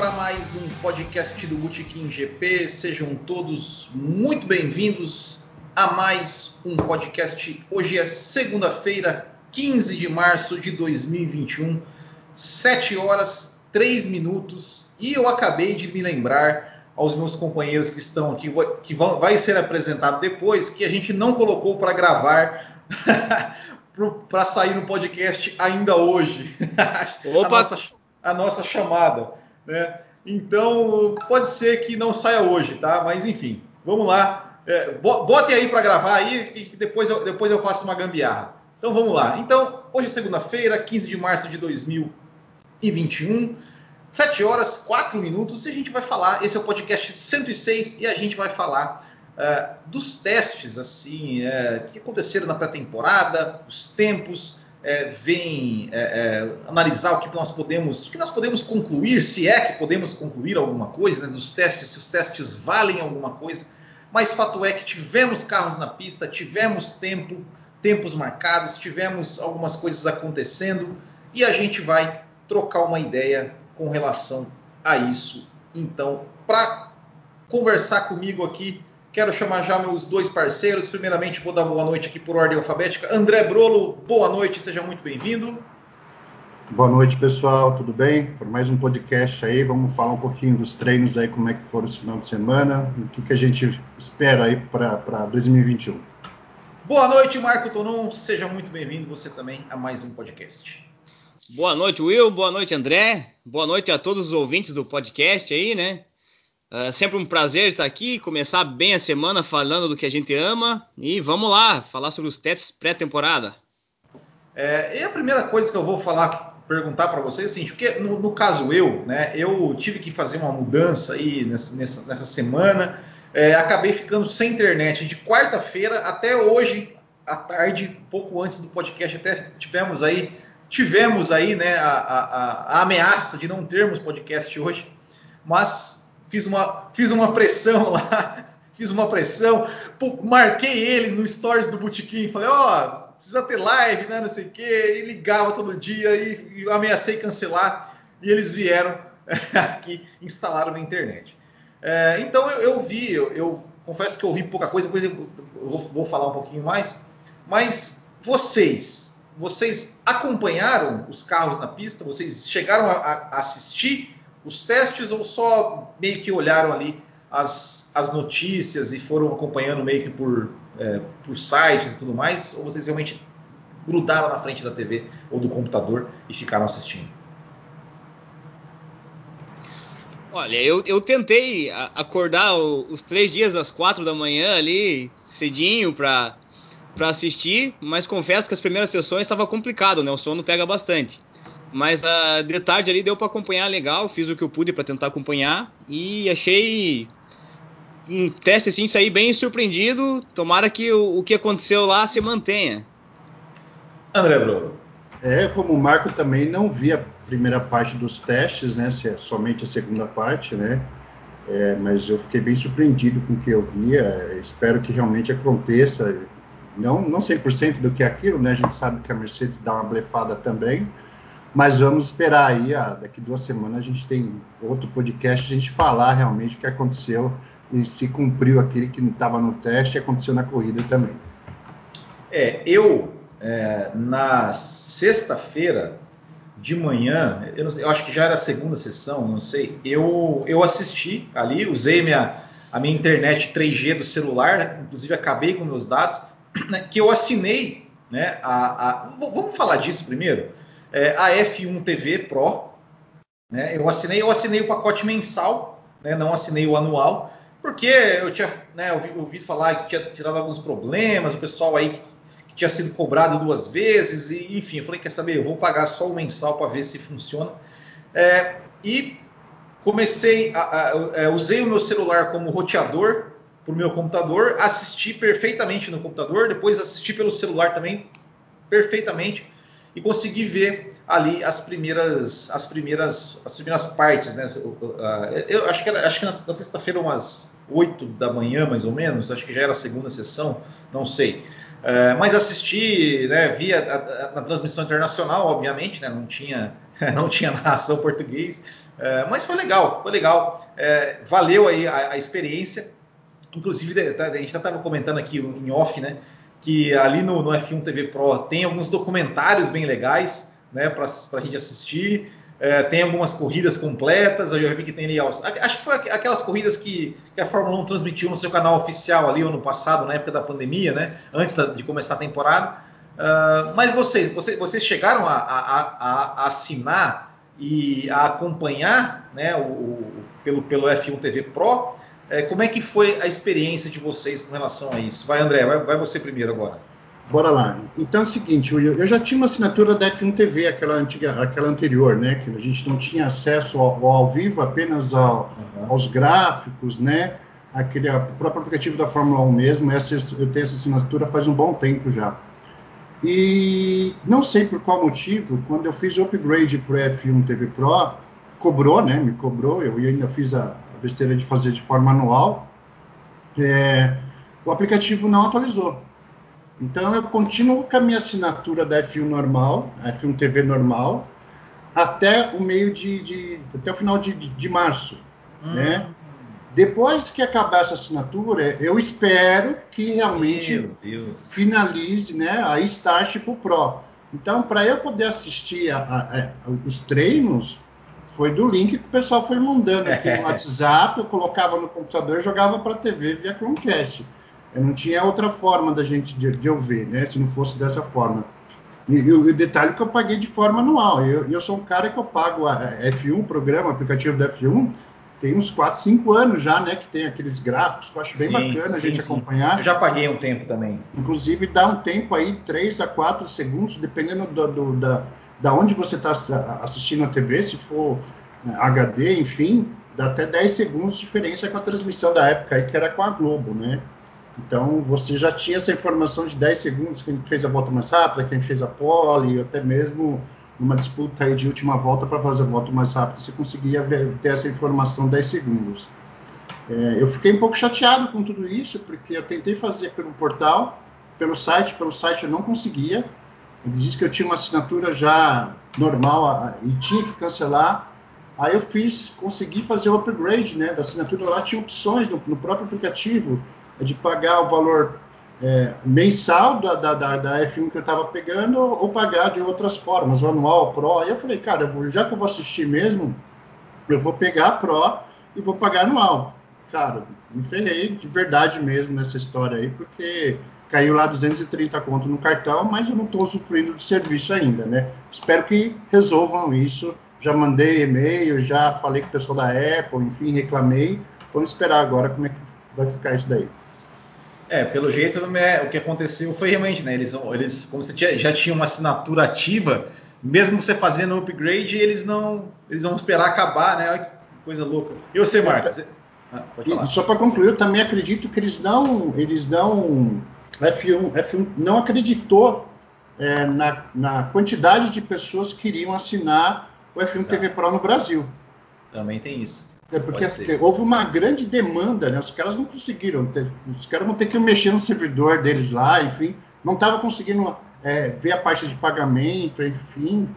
para mais um podcast do Botequim GP. Sejam todos muito bem-vindos a mais um podcast. Hoje é segunda-feira, 15 de março de 2021, 7 horas 3 minutos. E eu acabei de me lembrar aos meus companheiros que estão aqui, que vão, vai ser apresentado depois, que a gente não colocou para gravar para sair no podcast ainda hoje. Opa! a, nossa, a nossa chamada. Né? Então, pode ser que não saia hoje, tá? Mas enfim, vamos lá. É, botem aí para gravar aí, que depois eu, depois eu faço uma gambiarra. Então vamos lá. Então, hoje é segunda-feira, 15 de março de 2021, 7 horas 4 minutos, e a gente vai falar. Esse é o podcast 106 e a gente vai falar uh, dos testes, assim, uh, que aconteceram na pré-temporada, os tempos, é, vem é, é, analisar o que nós podemos, o que nós podemos concluir, se é que podemos concluir alguma coisa, né, dos testes, se os testes valem alguma coisa. Mas fato é que tivemos carros na pista, tivemos tempo, tempos marcados, tivemos algumas coisas acontecendo e a gente vai trocar uma ideia com relação a isso. Então, para conversar comigo aqui, Quero chamar já meus dois parceiros. Primeiramente, vou dar boa noite aqui por ordem alfabética. André Brolo, boa noite, seja muito bem-vindo. Boa noite, pessoal, tudo bem? Por mais um podcast aí, vamos falar um pouquinho dos treinos aí, como é que foram esse final de semana, o que, que a gente espera aí para 2021. Boa noite, Marco Tonon, seja muito bem-vindo você também a mais um podcast. Boa noite, Will, boa noite, André, boa noite a todos os ouvintes do podcast aí, né? É sempre um prazer estar aqui, começar bem a semana falando do que a gente ama. E vamos lá, falar sobre os testes pré-temporada. É, e a primeira coisa que eu vou falar, perguntar para vocês assim, porque no, no, caso eu, né, eu tive que fazer uma mudança aí nessa, nessa, nessa semana, é, acabei ficando sem internet de quarta-feira até hoje à tarde, pouco antes do podcast, até tivemos aí, tivemos aí, né, a, a, a ameaça de não termos podcast hoje, mas fiz uma, fiz uma pressão lá, fiz uma pressão, pô, marquei eles no stories do Botequim, falei, ó, oh, precisa ter live, né, não sei o quê, e ligava todo dia e, e ameacei cancelar, e eles vieram aqui, instalaram na internet. É, então eu, eu vi, eu, eu, confesso que eu ouvi pouca coisa, depois eu, eu vou, vou falar um pouquinho mais, mas vocês, vocês acompanharam os carros na pista? Vocês chegaram a, a assistir os testes ou só meio que olharam ali as, as notícias e foram acompanhando meio que por, é, por sites e tudo mais? Ou vocês realmente grudaram na frente da TV ou do computador e ficaram assistindo? Olha, eu, eu tentei acordar os três dias às quatro da manhã ali, cedinho, para assistir, mas confesso que as primeiras sessões estava complicado, né? O sono pega bastante. Mas uh, de tarde ali deu para acompanhar legal, fiz o que eu pude para tentar acompanhar e achei um teste assim, saí bem surpreendido. Tomara que o, o que aconteceu lá se mantenha. André Bruno. É, como o Marco também não vi a primeira parte dos testes, né? Se é somente a segunda parte, né? É, mas eu fiquei bem surpreendido com o que eu via. Espero que realmente aconteça. Não, não 100% do que é aquilo, né? A gente sabe que a Mercedes dá uma blefada também mas vamos esperar aí, ah, daqui duas semanas a gente tem outro podcast, a gente falar realmente o que aconteceu e se cumpriu aquele que não estava no teste aconteceu na corrida também. É, eu é, na sexta-feira de manhã, eu, sei, eu, acho que já era a segunda sessão, não sei, eu, eu assisti ali, usei minha, a minha internet 3G do celular, inclusive acabei com meus dados, né, que eu assinei, né, a, a, vamos falar disso primeiro? É, a F1 TV Pro. Né? Eu assinei, eu assinei o pacote mensal, né? não assinei o anual, porque eu tinha né, ouvi, ouvido falar que tinha, dado alguns problemas, o pessoal aí que tinha sido cobrado duas vezes, e enfim, eu falei, quer saber, eu vou pagar só o mensal para ver se funciona. É, e comecei, a, a, a, é, usei o meu celular como roteador para o meu computador, assisti perfeitamente no computador, depois assisti pelo celular também perfeitamente e consegui ver ali as primeiras as primeiras as primeiras partes né eu acho que era, acho que na, sexta-feira umas 8 da manhã mais ou menos acho que já era a segunda sessão não sei é, mas assisti né vi a, a, a, na transmissão internacional obviamente né não tinha não tinha narração português É, mas foi legal, foi legal. É, valeu aí a, a, experiência. Inclusive, tá, a gente estava comentando aqui em off, né? Que ali no, no, F1 TV Pro tem alguns documentários bem legais, né? Para a gente assistir. É, tem algumas corridas completas. Eu já vi que tem ali. Acho que foi aquelas corridas que, que, a Fórmula 1 transmitiu no seu canal oficial ali ano passado, na época da pandemia, né? Antes de começar a temporada. Uh, mas vocês, vocês, vocês chegaram a, a, a, assinar e a acompanhar né, o, o, pelo, pelo F1 TV Pro. É, como é que foi a experiência de vocês com relação a isso? Vai, André, vai, vai você primeiro agora. Bora lá. Então é o seguinte, eu já tinha uma assinatura da F1 TV, aquela, antiga, aquela anterior, né? Que a gente não tinha acesso ao, ao vivo, apenas ao, uhum. aos gráficos, né? Aquele, o próprio aplicativo da Fórmula 1 mesmo, essa, eu tenho essa assinatura faz um bom tempo já. E não sei por qual motivo, quando eu fiz o upgrade para o F1 TV Pro, cobrou, né? Me cobrou, eu ainda fiz a besteira de fazer de forma anual. É, o aplicativo não atualizou. Então eu continuo com a minha assinatura da F1 normal, F1 TV normal, até o meio de, de até o final de, de, de março, hum. né? Depois que acabar essa assinatura, eu espero que realmente finalize né, a Starship Pro. Então, para eu poder assistir a, a, a, os treinos, foi do link que o pessoal foi mandando aqui no WhatsApp, eu colocava no computador e jogava para a TV via Chromecast. Eu não tinha outra forma da gente de, de ouvir, né? Se não fosse dessa forma. E, e, o detalhe é que eu paguei de forma anual. Eu, eu sou um cara que eu pago a F1, programa, aplicativo da F1, tem uns 4, 5 anos já, né, que tem aqueles gráficos que eu acho bem sim, bacana sim, a gente sim. acompanhar. Eu já paguei um tempo também. Inclusive dá um tempo aí, 3 a 4 segundos, dependendo do, do, da, da onde você está assistindo a TV, se for HD, né, enfim, dá até 10 segundos de diferença com a transmissão da época aí, que era com a Globo, né? Então você já tinha essa informação de 10 segundos, quem fez a volta mais rápida, quem fez a pole, até mesmo numa disputa aí de última volta para fazer a volta mais rápida, você conseguia ver, ter essa informação 10 segundos. É, eu fiquei um pouco chateado com tudo isso, porque eu tentei fazer pelo portal, pelo site, pelo site eu não conseguia. Ele disse que eu tinha uma assinatura já normal e tinha que cancelar. Aí eu fiz, consegui fazer o upgrade né, da assinatura. Lá tinha opções no, no próprio aplicativo de pagar o valor é, mensal da, da, da, da, F1 que eu estava pegando ou pagar de outras formas, o anual, Pro. Aí eu falei, cara, eu vou, já que eu vou assistir mesmo, eu vou pegar a Pro e vou pagar anual. Cara, me ferrei de verdade mesmo nessa história aí, porque caiu lá 230 conto no cartão, mas eu não estou sofrendo de serviço ainda, né? Espero que resolvam isso. Já mandei e-mail, já falei com o pessoal da Apple, enfim, reclamei. Vamos esperar agora como é que vai ficar isso daí. É, pelo jeito, é, o que aconteceu foi realmente, né? Eles, eles como você tinha, já tinha uma assinatura ativa, mesmo você fazendo o upgrade, eles não, eles vão esperar acabar, né? Olha que coisa louca. E você, Marcos? Ah, só para concluir, eu também acredito que eles não, eles não, F1, F1 não acreditou é, na, na, quantidade de pessoas que iriam assinar o F1 Exato. TV Pro no Brasil. Também tem isso. É porque houve uma grande demanda, né? Os caras não conseguiram, ter, os caras vão ter que mexer no servidor deles lá, enfim, não estava conseguindo é, ver a parte de pagamento, enfim.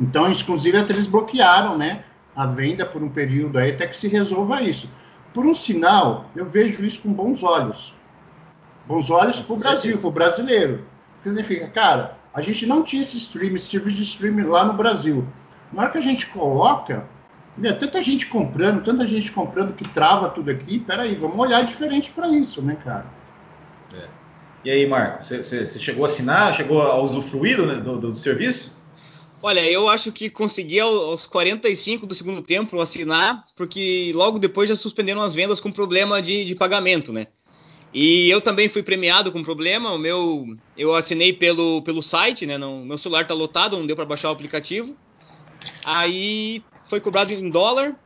Então, inclusive, até eles bloquearam, né? A venda por um período aí até que se resolva isso. Por um sinal, eu vejo isso com bons olhos. Bons olhos para o Brasil, para o brasileiro. Significa, cara, a gente não tinha esse stream, esse serviço de streaming lá no Brasil. Na hora que a gente coloca, meu, tanta gente comprando, tanta gente comprando que trava tudo aqui. Peraí, vamos olhar diferente para isso, né, cara? É. E aí, Marco, você chegou a assinar, chegou a usufruir do, do, do, serviço? Olha, eu acho que consegui aos 45 do segundo tempo assinar, porque logo depois já suspenderam as vendas com problema de, de pagamento, né? E eu também fui premiado com problema. O meu, eu assinei pelo, pelo site, né? Não, meu celular tá lotado, não deu para baixar o aplicativo. Aí foi cobrado em dólar,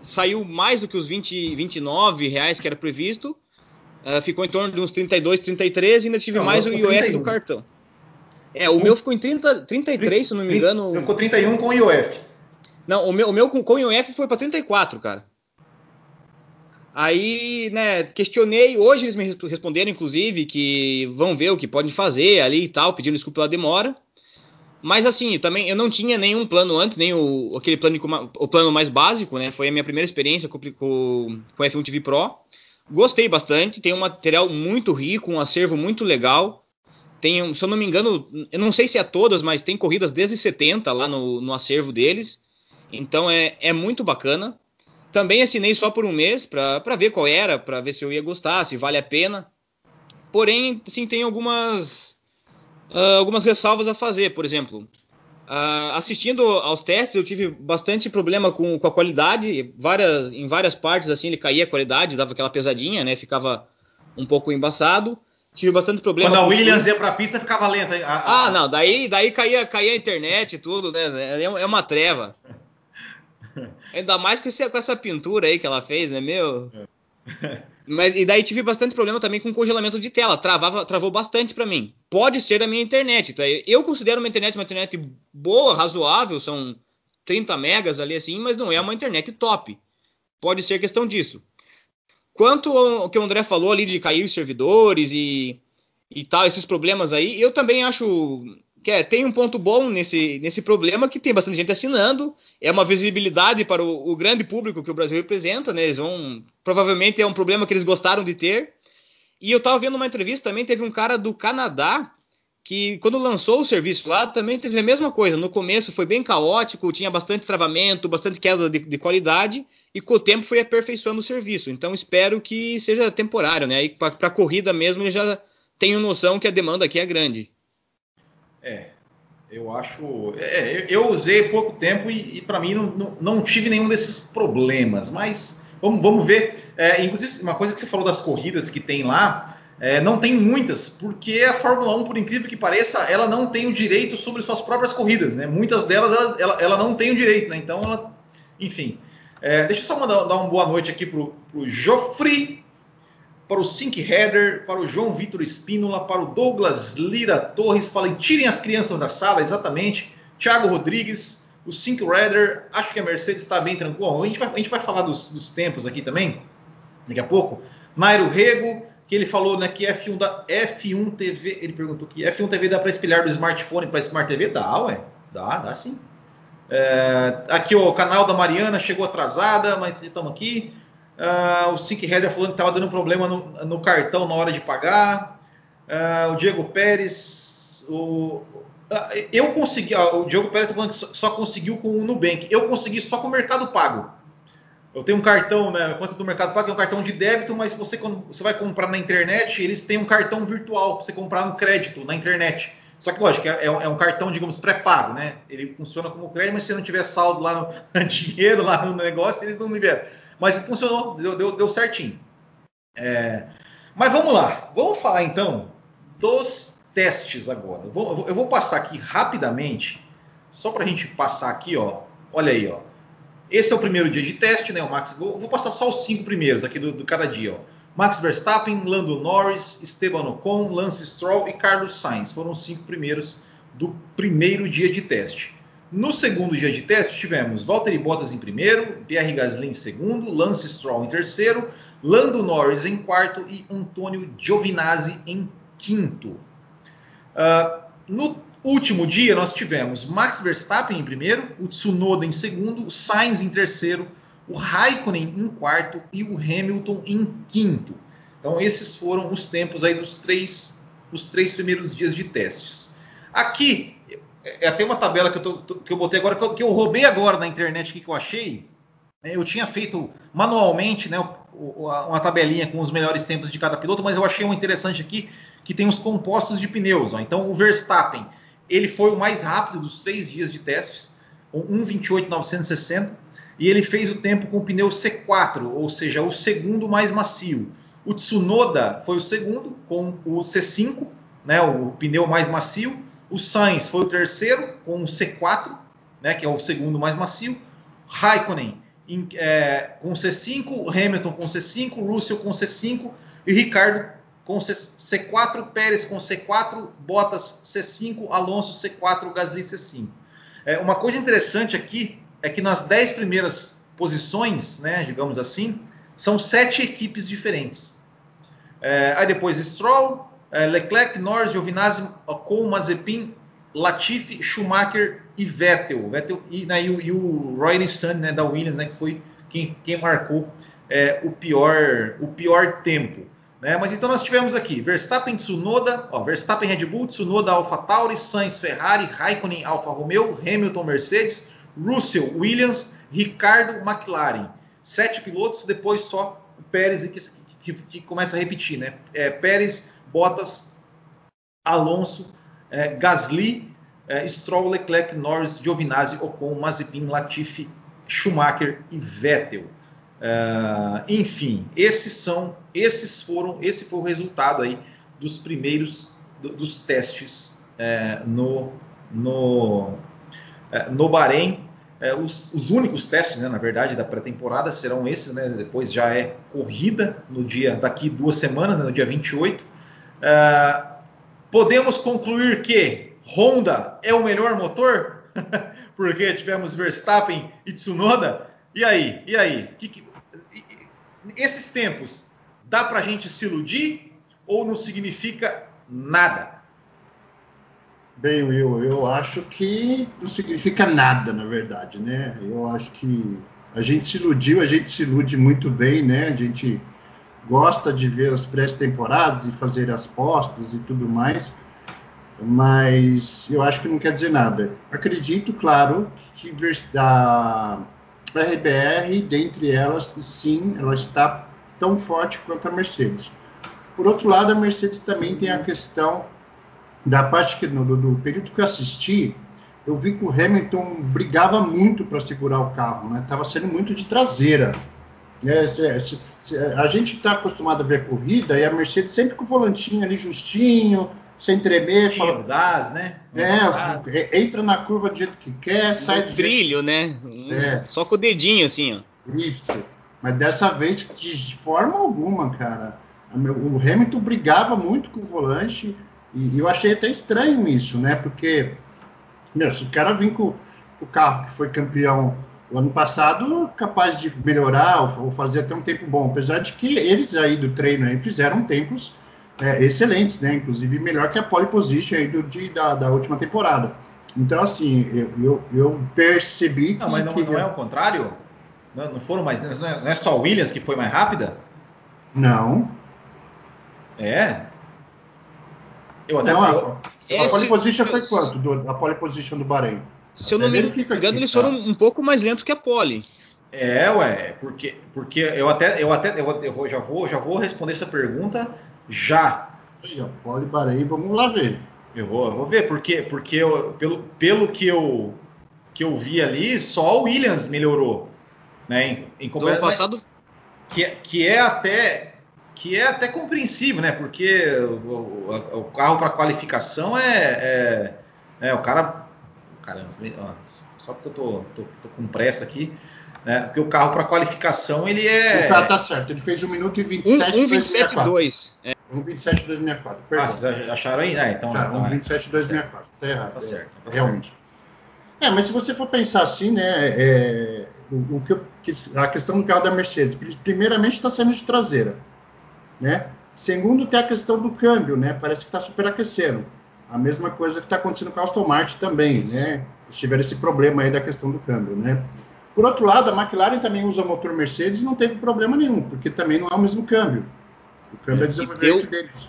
saiu mais do que os 20, 29 reais que era previsto, uh, ficou em torno de uns 32, 33 e ainda tive não, mais o IOF 31. do cartão. É, o meu ficou em 30, 33, 30, se não me engano. Ficou 31 com o IOF. Não, o meu, o meu com, com IOF foi para 34, cara. Aí, né, questionei, hoje eles me responderam, inclusive, que vão ver o que podem fazer ali e tal, pedindo desculpa pela demora. Mas assim, também eu não tinha nenhum plano antes, nem o, aquele plano, o plano mais básico, né? Foi a minha primeira experiência com, com, com F1 TV Pro. Gostei bastante, tem um material muito rico, um acervo muito legal. Tem, se eu não me engano, eu não sei se é todas, mas tem corridas desde 70 lá no, no acervo deles. Então é, é muito bacana. Também assinei só por um mês para ver qual era, para ver se eu ia gostar, se vale a pena. Porém, sim, tem algumas uh, algumas ressalvas a fazer. Por exemplo, uh, assistindo aos testes, eu tive bastante problema com, com a qualidade. Várias, em várias partes assim ele caía a qualidade, dava aquela pesadinha, né? Ficava um pouco embaçado. Tive bastante problema. Quando a Williams ia para a pista, ficava lenta. A, a... Ah, não, daí, daí caía, caía a internet e tudo, né? É, é uma treva. Ainda mais com, esse, com, essa pintura aí que ela fez, né, meu? É. Mas, e daí tive bastante problema também com congelamento de tela. Travava, travou bastante para mim. Pode ser da minha internet. Então, eu considero uma internet uma internet boa, razoável, são 30 megas ali assim, mas não é uma internet top. Pode ser questão disso. Quanto ao que o André falou ali de cair os servidores e, e tal, esses problemas aí, eu também acho que é, tem um ponto bom nesse, nesse problema que tem bastante gente assinando, é uma visibilidade para o, o, grande público que o Brasil representa, né? Eles vão. Provavelmente é um problema que eles gostaram de ter. E eu estava vendo uma entrevista também, teve um cara do Canadá que quando lançou o serviço lá também teve a mesma coisa. No começo foi bem caótico, tinha bastante travamento, bastante queda de, de qualidade, e com o tempo foi aperfeiçoando o serviço. Então espero que seja temporário, né? Para corrida mesmo eu já tenho noção que a demanda aqui é grande. É, eu acho. É, eu usei pouco tempo e, e para mim não, não, não, tive nenhum desses problemas, mas vamos, vamos ver. É, inclusive, uma coisa que você falou das corridas que tem lá, é, não tem muitas, porque a Fórmula 1, por incrível que pareça, ela não tem o direito sobre suas próprias corridas, né? Muitas delas ela, ela, ela não tem o direito, né? Então, ela, enfim. É, deixa eu só mandar dar uma boa noite aqui pro, pro Joffrey para o Sink Header, para o João Vitor Espínola, para o Douglas Lira Torres. Falei, tirem as crianças da sala, exatamente. Thiago Rodrigues, o Sink Header. Acho que a Mercedes está bem tranquila. A gente vai, a gente vai falar dos, dos, tempos aqui também, daqui a pouco. Nairo Rego, que ele falou né, que F1, da, F1 TV, ele perguntou que F1 TV dá para espelhar do smartphone para Smart TV? Dá, ué. Dá, dá sim. É, aqui o canal da Mariana chegou atrasada, mas estamos aqui. Uh, o Sink Header falando que estava dando problema no, no, cartão na hora de pagar. Uh, o Diego Pérez. O, uh, eu consegui. o Diego Pérez está falando que só, só, conseguiu com o Nubank. Eu consegui só com o Mercado Pago. Eu tenho um cartão, né? Conta do Mercado Pago é um cartão de débito, mas você, quando você vai comprar na internet, eles têm um cartão virtual para você comprar no crédito na internet. Só que, lógico, é, é um cartão, digamos, pré-pago, né? Ele funciona como crédito, mas se não tiver saldo lá no dinheiro, lá no negócio, eles não liberam. Mas funcionou, deu, deu, deu certinho. É, mas vamos lá, vamos falar então dos testes agora. Eu vou, eu vou passar aqui rapidamente, só para a gente passar aqui, ó. Olha aí, ó. Esse é o primeiro dia de teste, né? O Max. Vou, vou passar só os cinco primeiros aqui do, do cada dia, ó. Max Verstappen, Lando Norris, Esteban Ocon, Lance Stroll e Carlos Sainz foram os cinco primeiros do primeiro dia de teste. No segundo dia de teste, tivemos Valtteri Bottas em primeiro, Pierre Gasly em segundo, Lance Stroll em terceiro, Lando Norris em quarto e Antônio Giovinazzi em quinto. Uh, no último dia, nós tivemos Max Verstappen em primeiro, o Tsunoda em segundo, Sainz em terceiro, o Raikkonen em quarto e o Hamilton em quinto. Então, esses foram os tempos aí dos três, os três primeiros dias de testes. Aqui é até uma tabela que eu, tô, que eu botei agora, que eu, roubei agora na internet que, que eu achei. É, eu tinha feito manualmente né, uma tabelinha com os melhores tempos de cada piloto, mas eu achei um interessante aqui que tem os compostos de pneus. Ó. Então o Verstappen ele foi o mais rápido dos três dias de testes, com 1,28,960, e ele fez o tempo com o pneu C4, ou seja, o segundo mais macio. O Tsunoda foi o segundo, com o C5, né, o pneu mais macio. O Sainz foi o terceiro com o C4, né, que é o segundo mais macio. Raikkonen em, é, com C5, Hamilton com C5, Russell com C5 e Ricardo com C, 4 Pérez com C4, Bottas C5, Alonso C4, Gasly C5. É, uma coisa interessante aqui é que nas 10 primeiras posições, né, digamos assim, são sete equipes diferentes. É, aí depois Stroll, é, Leclerc, Norris, Giovinazzi, Ocon, Mazepin, Latifi, Schumacher e Vettel. Vettel e, né, e, o, e o Roy Nissan né, da Williams, né, que foi quem, quem marcou é, o, pior, o pior tempo. Né? Mas então nós tivemos aqui Verstappen, Tsunoda, ó, Verstappen, Red Bull, Tsunoda, Alfa Tauri, Sainz, Ferrari, Raikkonen, Alfa Romeo, Hamilton, Mercedes, Russell, Williams, Ricardo, McLaren. Sete pilotos, depois só o Pérez que, que, que começa a repetir, né? É, Pérez, Bottas, Alonso, é, Gasly, é, Stroll, Leclerc, Norris, Giovinazzi, Ocon, Mazepin, Latifi, Schumacher e Vettel. Uh, enfim, esses são, esses foram, esse foi o resultado aí dos primeiros do, dos testes uh, no no, uh, no Bahrein. Os, os, únicos testes, né, na verdade, da pré-temporada serão esses, né? Depois já é corrida no dia daqui duas semanas, né, no dia 28. podemos concluir que Honda é o melhor motor, porque tivemos Verstappen e Tsunoda. E aí? E aí? Que, que, esses tempos, dá para a gente se iludir ou não significa nada? Bem, Will, eu acho que não significa nada, na verdade, né? Eu acho que a gente se iludiu, a gente se ilude muito bem, né? A gente gosta de ver as pré-temporadas e fazer as postas e tudo mais, mas eu acho que não quer dizer nada. Acredito, claro, que a RBR, dentre elas, sim, ela está tão forte quanto a Mercedes. Por outro lado, a Mercedes também tem a questão da parte que no do período que eu assisti, eu vi que o Hamilton brigava muito para segurar o carro, né? Tava sendo muito de traseira. É, se, se, se, a gente está acostumado a ver a corrida e a Mercedes sempre com o volantinho ali justinho, sem tremer. Fala, das, né? É, entra na curva do jeito que quer, sai do trilho, jeito... né? É. Só com o dedinho assim, ó. Isso. Mas dessa vez, de forma alguma, cara. O Hamilton brigava muito com o volante e eu achei até estranho isso, né? Porque, meu, se o cara vir com, com o carro que foi campeão o ano passado, capaz de melhorar ou, fazer até um tempo bom, apesar de que eles aí do treino aí fizeram tempos é, excelentes, né? Inclusive melhor que a pole position aí do, de, da, da última temporada. Então, assim, eu, eu, eu percebi não, que. Mas não, que... não é o contrário? Não, não foram mais. Não é, não é só a Williams que foi mais rápida? Não. É? Eu até. Não, eu, a, a pole position foi quanto? Do, a pole position do Bahrein? Se eu não me engano, eles foram tá? um pouco mais lentos que a pole. É, ué, porque, porque eu até, eu até eu, eu já, vou, já vou responder essa pergunta já. Aí, pode Bahrein, vamos lá ver. Eu vou, eu vou ver, porque, porque eu, pelo, pelo que eu, que eu vi ali, só o Williams melhorou. Né, em, em Do ano passado. Que, que é até que é até compreensível, né? Porque o, o, o carro para qualificação é, é, é, o cara. Caramba, só porque eu tô, tô, tô com pressa aqui. Né? Porque o carro para qualificação ele é. O cara tá certo, ele fez 1 minuto e 27 1, 1 27 2. É. 1,27 264. Perdão. Ah, vocês acharam aí? Ah, então. Tá, então 1,27 264. Tá errado. Tá certo. Tá realmente. Certo. É, mas se você for pensar assim, né, é, o, o que, a questão do carro da Mercedes, primeiramente está sendo de traseira, né? Segundo, tem a questão do câmbio, né? Parece que está superaquecendo. A mesma coisa que está acontecendo com a Aston Martin também, Isso. né? Eles tiveram esse problema aí da questão do câmbio, né? Por outro lado, a McLaren também usa motor Mercedes e não teve problema nenhum, porque também não é o mesmo câmbio. O câmbio é desenvolvimento deu, deles.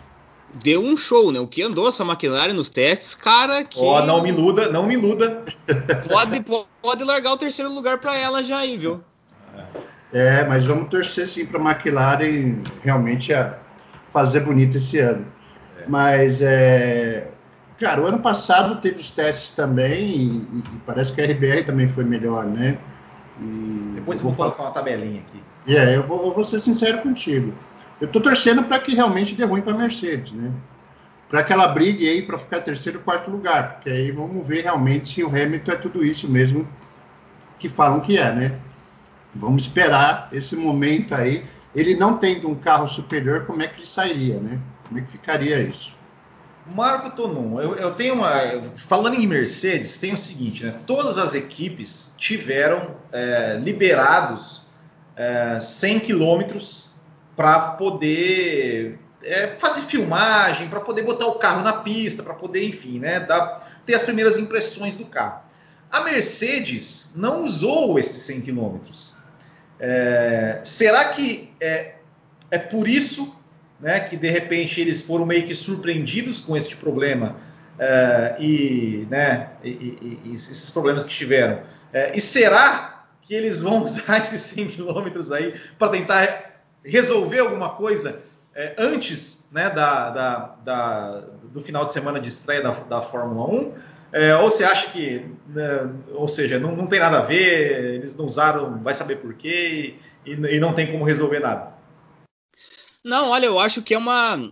Deu um show, né? O que andou essa McLaren nos testes, cara, que... Ó, oh, não me iluda, não me iluda. Pode, pode largar o terceiro lugar para ela já aí, viu? É, mas vamos torcer sim para a McLaren realmente a fazer bonito esse ano. É. Mas, é, cara, o ano passado teve os testes também e, e parece que a RBR também foi melhor, né? E Depois eu vou, colocar uma tabelinha aqui. É, yeah, eu, vou, eu vou ser sincero contigo. Eu estou torcendo para que realmente dê ruim para a Mercedes, né? Para que ela brigue aí para ficar terceiro e quarto lugar, porque aí vamos ver realmente se o Hamilton é tudo isso mesmo que falam que é, né? Vamos esperar esse momento aí. Ele não tendo um carro superior, como é que ele sairia, né? Como é que ficaria isso? Marco Tonon, eu, eu, tenho uma. Falando em Mercedes, tem o seguinte, né? Todas as equipes tiveram é, liberados é, 100 quilômetros para poder é, fazer filmagem, para poder botar o carro na pista, para poder, enfim, né, dar, ter as primeiras impressões do carro. A Mercedes não usou esses 100 km. É, será que é, é por isso né, que de repente eles foram meio que surpreendidos com este problema é, e, né, e, e, e, esses problemas que tiveram? É, e será que eles vão usar esses 100 km aí para tentar resolver alguma coisa é, antes né, da, da, da, do final de semana de estreia da, da Fórmula 1? É, ou você acha que, né, ou seja, não, não, tem nada a ver, eles não usaram, vai saber por quê e, não tem como resolver nada? Não, olha, eu acho que é uma,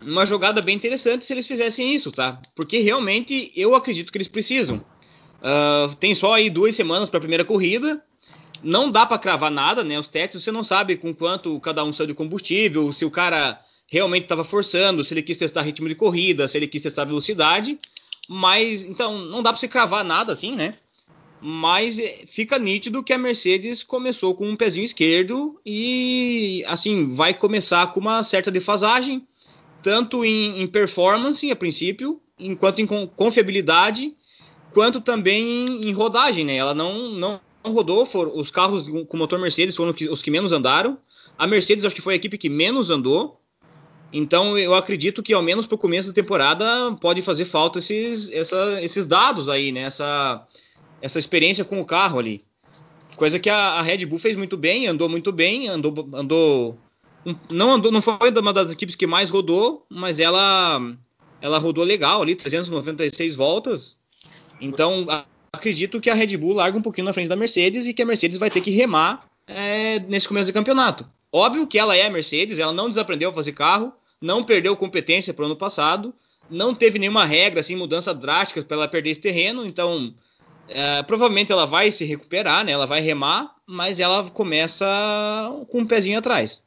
uma jogada bem interessante se eles fizessem isso, tá? Porque realmente eu acredito que eles precisam. Uh, tem só aí duas semanas para a primeira corrida. Não dá para cravar nada, né? Os testes você não sabe com quanto cada um saiu de combustível, se o cara realmente estava forçando, se ele quis testar ritmo de corrida, se ele quis testar velocidade. Mas, então, não dá para se cravar nada assim, né? Mas eh, fica nítido que a Mercedes começou com um pezinho esquerdo e, assim, vai começar com uma certa defasagem, tanto em, em performance, a princípio, enquanto em confiabilidade, quanto também em, em rodagem, né? Ela não, não, rodou, foram, os carros com motor Mercedes foram os que menos andaram. A Mercedes acho que foi a equipe que menos andou. Então eu acredito que ao menos para o começo da temporada pode fazer falta esses, essa, esses dados aí, né? Essa, essa experiência com o carro ali. Coisa que a, a, Red Bull fez muito bem, andou muito bem, andou, andou, não andou, não foi uma das equipes que mais rodou, mas ela, ela rodou legal ali, 396 voltas. Então acredito que a Red Bull larga um pouquinho na frente da Mercedes e que a Mercedes vai ter que remar é, nesse começo do campeonato. Óbvio que ela é a Mercedes, ela não desaprendeu a fazer carro, não perdeu competência para o ano passado, não teve nenhuma regra, assim, mudança drástica para ela perder esse terreno, então é, provavelmente ela vai se recuperar, né? Ela vai remar, mas ela começa com um pezinho atrás.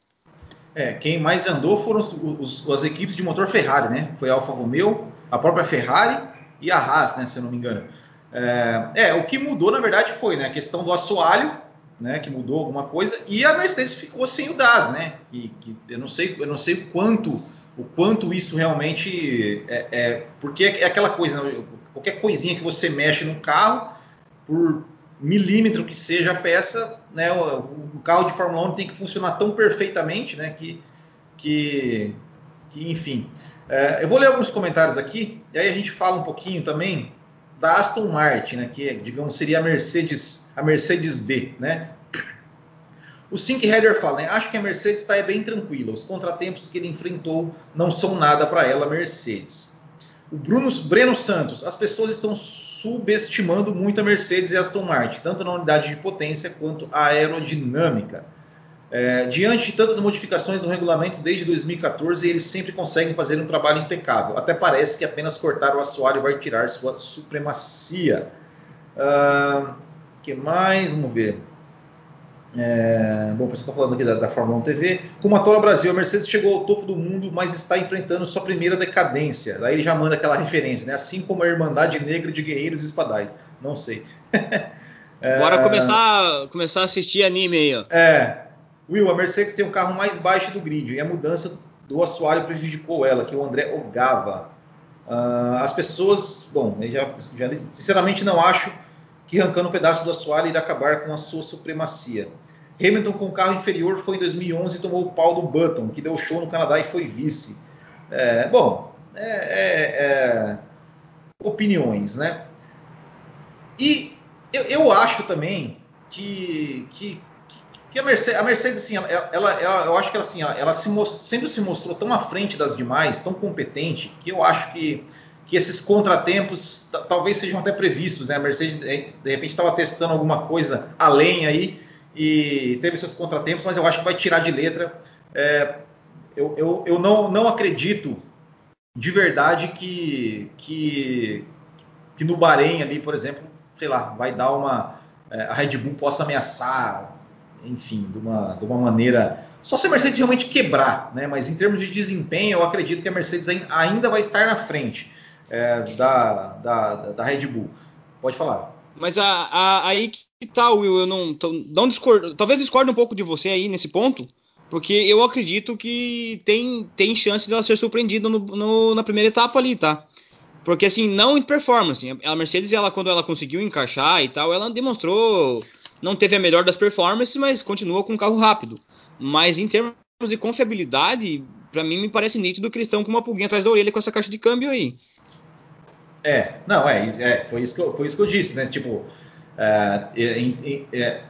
É, quem mais andou foram os, os, as equipes de motor Ferrari, né? Foi a Alfa Romeo, a própria Ferrari e a Haas, né? Se eu não me engano. É, é, o que mudou na verdade foi né, a questão do assoalho, né, que mudou alguma coisa, e a Mercedes ficou sem o DAS, né? E, que eu não sei, eu não sei quanto, o quanto isso realmente é, é porque é aquela coisa, né, qualquer coisinha que você mexe no carro, por milímetro que seja a peça, né, o, o carro de Fórmula 1 tem que funcionar tão perfeitamente, né, que, que, que enfim. É, eu vou ler alguns comentários aqui, e aí a gente fala um pouquinho também da Aston Martin, né, que digamos seria a Mercedes, a Mercedes B, né? O Sink Header fala, né, acho que a Mercedes está bem tranquila. Os contratempos que ele enfrentou não são nada para ela, Mercedes. O Bruno Breno Santos, as pessoas estão subestimando muito a Mercedes e Aston Martin, tanto na unidade de potência quanto a aerodinâmica. É, diante de tantas modificações no regulamento desde 2014, eles sempre conseguem fazer um trabalho impecável. Até parece que apenas cortar o assoalho vai tirar sua supremacia. O uh, que mais? Vamos ver. É, bom, você está falando aqui da, da, Fórmula 1 TV. Com a Toro Brasil, a Mercedes chegou ao topo do mundo, mas está enfrentando sua primeira decadência. Daí ele já manda aquela referência, né? Assim como a Irmandade Negra de Guerreiros e Espadais. Não sei. é, Bora começar, começar a assistir anime aí, ó. É, Will, a Mercedes tem o carro mais baixo do grid e a mudança do assoalho prejudicou ela, que o André Ogava. Uh, as pessoas, bom, já, já, sinceramente não acho que arrancando um pedaço do assoalho irá acabar com a sua supremacia. Hamilton com carro inferior foi em 2011 e tomou o pau do Button, que deu show no Canadá e foi vice. É, bom, é, é, é, opiniões, né? E eu, eu acho também que, que que a Mercedes, a Mercedes assim, ela, ela, ela, eu acho que ela, assim, ela, ela se most, sempre se mostrou tão à frente das demais, tão competente, que eu acho que, que esses contratempos talvez sejam até previstos. Né? A Mercedes, de repente, estava testando alguma coisa além aí e teve seus contratempos, mas eu acho que vai tirar de letra. É, eu, eu, eu não, não acredito de verdade que, que, que no Bahrein ali, por exemplo, sei lá, vai dar uma. É, a Red Bull possa ameaçar enfim, de uma, de uma maneira. Só se a Mercedes realmente quebrar, né? Mas em termos de desempenho, eu acredito que a Mercedes ainda vai estar na frente é, da, da, da Red Bull. Pode falar. Mas a, a, aí que tá, Will? Eu não, não discordo, talvez discorde um pouco de você aí nesse ponto, Porque eu acredito que tem, tem chance de ela ser surpreendida no, no, na primeira etapa ali, tá? Porque assim, não em performance. A Mercedes, ela, quando ela conseguiu encaixar e tal, ela demonstrou. Não teve a melhor das performances, mas continua com um carro rápido. Mas em termos de confiabilidade, para mim me parece nítido que eles estão com uma pulguinha atrás da orelha com essa caixa de câmbio aí. É, não, é, é foi, isso que eu, foi isso que eu disse, né? Tipo, é, é,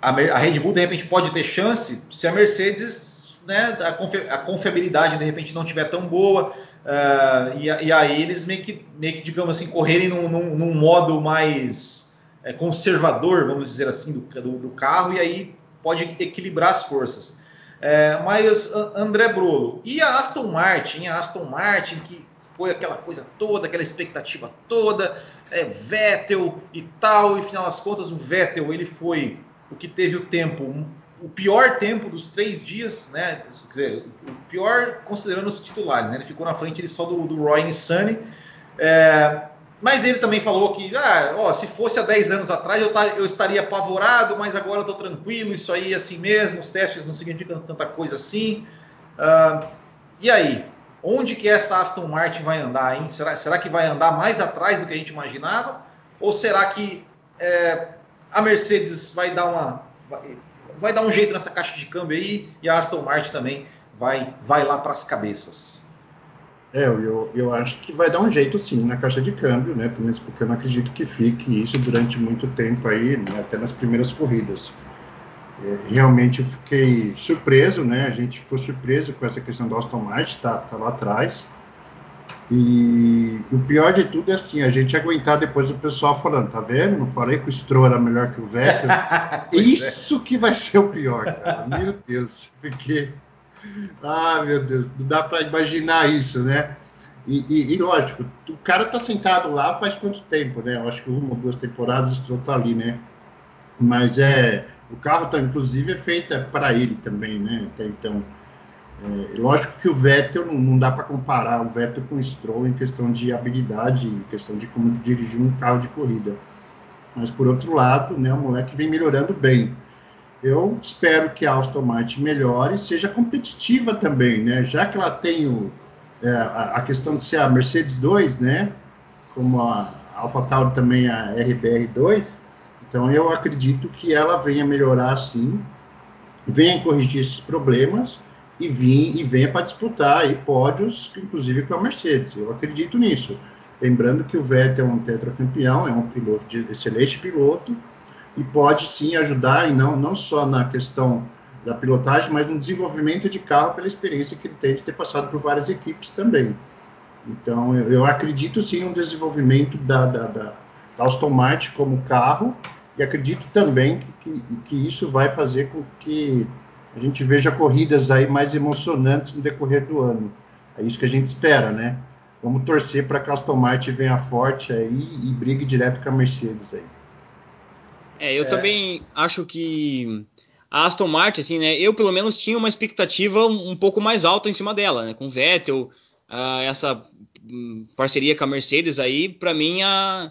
a, a, Red Bull de repente pode ter chance se a Mercedes, né, a, confi, a confiabilidade de repente não tiver tão boa, uh, e, e, aí eles meio que, meio que, digamos assim, correrem num, num, num modo mais é, conservador, vamos dizer assim, do, do, do, carro, e aí pode equilibrar as forças. É, mas André Brolo, e a Aston Martin? A Aston Martin que foi aquela coisa toda, aquela expectativa toda, é, Vettel e tal, e final das contas o Vettel ele foi o que teve o tempo, o pior tempo dos três dias, né? Quer dizer, o pior considerando os titulares, né? Ele ficou na frente ele só do, do Roy Nissany, é, mas ele também falou que, ah, ó, se fosse há 10 anos atrás eu, eu estaria apavorado, mas agora eu estou tranquilo, isso aí é assim mesmo, os testes não significam tanta coisa assim. Uh, e aí? Onde que essa Aston Martin vai andar, hein? Será, será que vai andar mais atrás do que a gente imaginava? Ou será que é, a Mercedes vai dar uma vai, vai, dar um jeito nessa caixa de câmbio aí e a Aston Martin também vai vai lá para as cabeças? É, eu, eu acho que vai dar um jeito sim na caixa de câmbio, né? Também porque eu não acredito que fique isso durante muito tempo aí, né? até nas primeiras corridas. É, realmente eu fiquei surpreso, né? A gente ficou surpreso com essa questão do Aston Martin, tá, tá lá atrás. E o pior de tudo é assim, a gente aguentar depois o pessoal falando, tá vendo? Não falei que o Stroll era melhor que o Vettel. É. Isso é. que vai ser o pior, cara. Meu Deus, fiquei. Ah, meu Deus, não dá para imaginar isso, né? E, e, e, lógico, o cara tá sentado lá faz quanto tempo, né? Eu acho que uma ou duas temporadas o Stroll tá ali, né? Mas é o carro, tá, inclusive, é feito para ele também, né? Até então, é, lógico que o Vettel não, não dá para comparar o Vettel com o Stroll em questão de habilidade, em questão de como dirigir um carro de corrida. Mas por outro lado, né, o moleque vem melhorando bem. Eu espero que a Aston Martin melhore seja competitiva também, né? Já que ela tem o, é, a, a, questão de ser a Mercedes 2, né? Como a AlphaTauri também a RBR 2, então eu acredito que ela venha melhorar sim, venha corrigir esses problemas e, vim, e venha para disputar aí pódios, inclusive com a Mercedes. Eu acredito nisso. Lembrando que o Vettel é um tetracampeão, é um piloto de excelente piloto e pode sim ajudar, e não, não só na questão da pilotagem, mas no desenvolvimento de carro pela experiência que ele tem de ter passado por várias equipes também. Então, eu, eu acredito sim no desenvolvimento da, da, da Aston Martin como carro e acredito também que, que, que, isso vai fazer com que a gente veja corridas aí mais emocionantes no decorrer do ano. É isso que a gente espera, né? Vamos torcer para que a Aston Martin venha forte aí e brigue direto com a Mercedes aí. É, eu é. também acho que a Aston Martin, assim, né? Eu pelo menos tinha uma expectativa um, pouco mais alta em cima dela, né? Com Vettel, uh, essa hum, parceria com a Mercedes aí, para mim a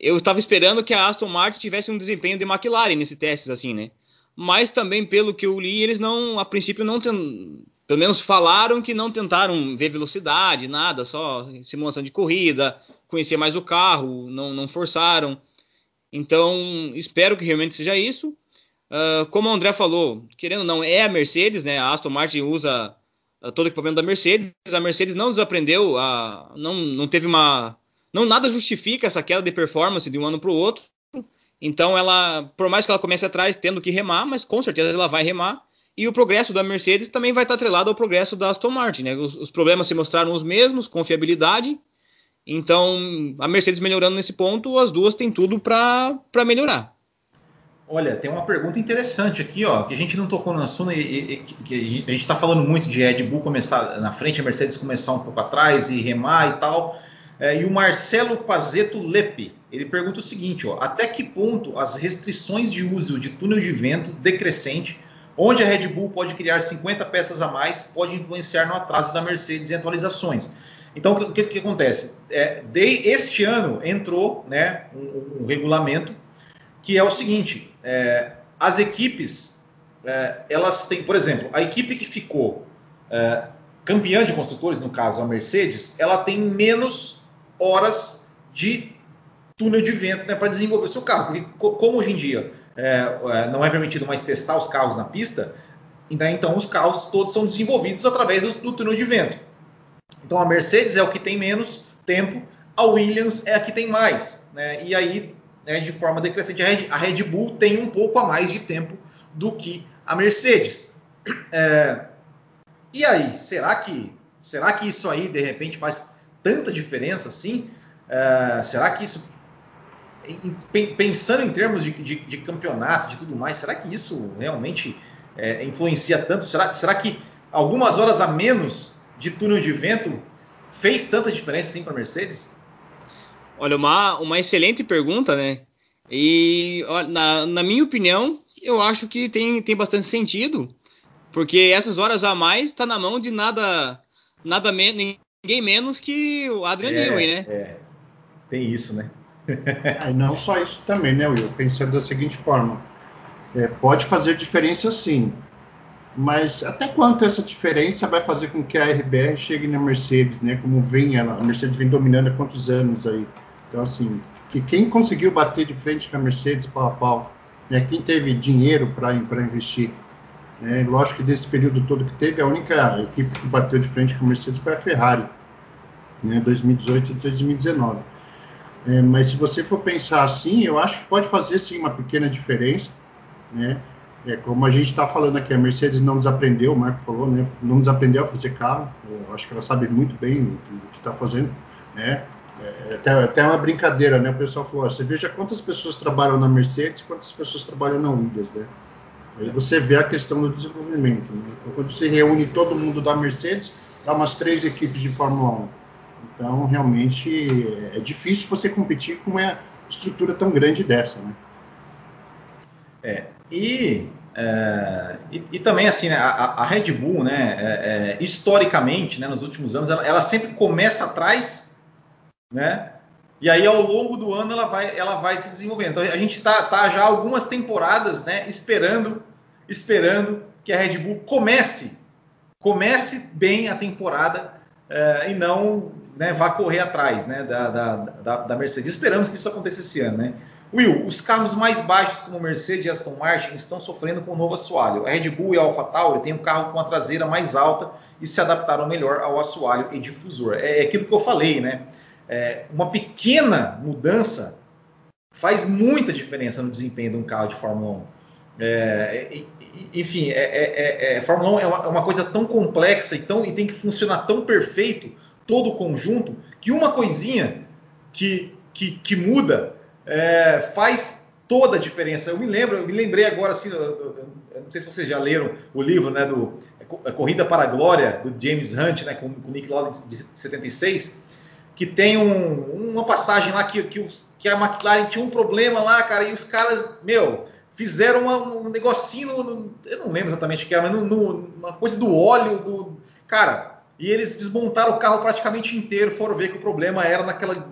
eu estava esperando que a Aston Martin tivesse um desempenho de McLaren nesse testes, assim, né? Mas também, pelo que eu li, eles não, a princípio, não pelo menos falaram que não tentaram ver velocidade, nada, só simulação de corrida, conhecer mais o carro, não, não forçaram. Então, espero que realmente seja isso. Uh, como o André falou, querendo ou não, é a Mercedes, né? A Aston Martin usa uh, todo o equipamento da Mercedes. A Mercedes não desaprendeu, a, não, não teve uma não nada justifica essa queda de performance de um ano para o outro. Então ela, por mais que ela comece atrás tendo que remar, mas com certeza ela vai remar. E o progresso da Mercedes também vai estar atrelado ao progresso da Aston Martin. Né? Os, os problemas se mostraram os mesmos, confiabilidade. Então a Mercedes melhorando nesse ponto, as duas têm tudo para melhorar. Olha, tem uma pergunta interessante aqui, ó, que a gente não tocou no assunto, e, e, que a gente está falando muito de Red Bull começar na frente, a Mercedes começar um pouco atrás e remar e tal. É, e o Marcelo Pazeto Lepe, ele pergunta o seguinte: ó, até que ponto as restrições de uso de túnel de vento decrescente, onde a Red Bull pode criar 50 peças a mais, pode influenciar no atraso da Mercedes em atualizações? Então, o que, que acontece? É, de, este ano entrou né, um, um, regulamento que é o seguinte: é, as equipes é, elas têm, por exemplo, a equipe que ficou é, campeã de construtores, no caso a Mercedes, ela tem menos horas de túnel de vento né, para desenvolver o seu carro. Porque, como hoje em dia é, é, não é permitido mais testar os carros na pista, então os carros todos são desenvolvidos através do, do túnel de vento. Então a Mercedes é o que tem menos tempo, a Williams é a que tem mais. Né? E aí, né, de forma decrescente, a Red, a Red, Bull tem um pouco a mais de tempo do que a Mercedes. É, e aí, será que, será que isso aí de repente faz tanta diferença assim? É, será que isso, pensando em termos de, de, de, campeonato, de tudo mais, será que isso realmente é, influencia tanto? Será, será que algumas horas a menos de túnel de vento fez tanta diferença assim para a Mercedes? Olha, uma, uma excelente pergunta, né? E na, na minha opinião, eu acho que tem, tem bastante sentido, porque essas horas a mais está na mão de nada, nada me, ninguém menos que o Adrian é, Newey, né? É, tem isso, né? é, não só isso também, né, Will? Pensando da seguinte forma, é, pode fazer diferença sim, mas até quanto essa diferença vai fazer com que a RBR chegue na Mercedes, né? Como vem ela, a Mercedes vem dominando há quantos anos aí? Então assim, que quem conseguiu bater de frente com a Mercedes pau a pau, né? Quem teve dinheiro para investir? Né? Lógico que desse período todo que teve, a única equipe que bateu de frente com a Mercedes foi a Ferrari, né? 2018 e 2019. É, mas se você for pensar assim, eu acho que pode fazer sim uma pequena diferença, né? É, como a gente está falando aqui, a Mercedes não desaprendeu, o Marco falou, né? Não desaprendeu a fazer carro. Eu acho que ela sabe muito bem o que está fazendo, né? É, até, até uma brincadeira, né? O pessoal falou: você veja quantas pessoas trabalham na Mercedes, quantas pessoas trabalham na Williams, né? Aí você vê a questão do desenvolvimento. Né? Então, quando você reúne todo mundo da Mercedes, dá umas três equipes de Fórmula 1. Então, realmente, é difícil você competir com uma estrutura tão grande dessa, né? É, e, é, e, e, também assim, né, a, a, Red Bull, né, é, é, historicamente, né, nos últimos anos, ela, ela, sempre começa atrás, né, e aí ao longo do ano ela vai, ela vai se desenvolvendo. Então a gente está tá já algumas temporadas, né, esperando, esperando que a Red Bull comece, comece bem a temporada é, e não né, vá correr atrás, né, da, da, da, da Mercedes. Esperamos que isso aconteça esse ano, né. Will, os carros mais baixos como Mercedes e Aston Martin estão sofrendo com o novo assoalho. A Red Bull e a AlphaTauri têm um carro com a traseira mais alta e se adaptaram melhor ao assoalho e difusor. É, é aquilo que eu falei, né? É, uma pequena mudança faz muita diferença no desempenho de um carro de Fórmula 1. É, enfim, é, é, é, Fórmula 1 é uma, é uma, coisa tão complexa e, tão, e tem que funcionar tão perfeito todo o conjunto que uma coisinha que, que, que muda é, faz toda a diferença. Eu me lembro, eu me lembrei agora assim, eu, não sei se vocês já leram o livro, né, do Corrida para a Glória do James Hunt, né, com, com Nick Lauda de 76, que tem um, uma passagem lá que, que, que, a McLaren tinha um problema lá, cara, e os caras, meu, fizeram uma, um negocinho, no, no, eu não lembro exatamente o que era, mas no, uma coisa do óleo, do cara, e eles desmontaram o carro praticamente inteiro, foram ver que o problema era naquela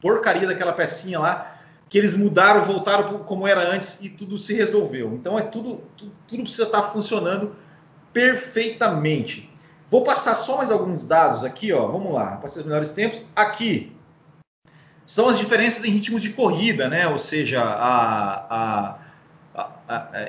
porcaria daquela pecinha lá, que eles mudaram, voltaram como era antes e tudo se resolveu. Então é tudo, tudo, tudo precisa estar funcionando perfeitamente. Vou passar só mais alguns dados aqui, ó. Vamos lá, para os melhores tempos. Aqui são as diferenças em ritmo de corrida, né? Ou seja, a, a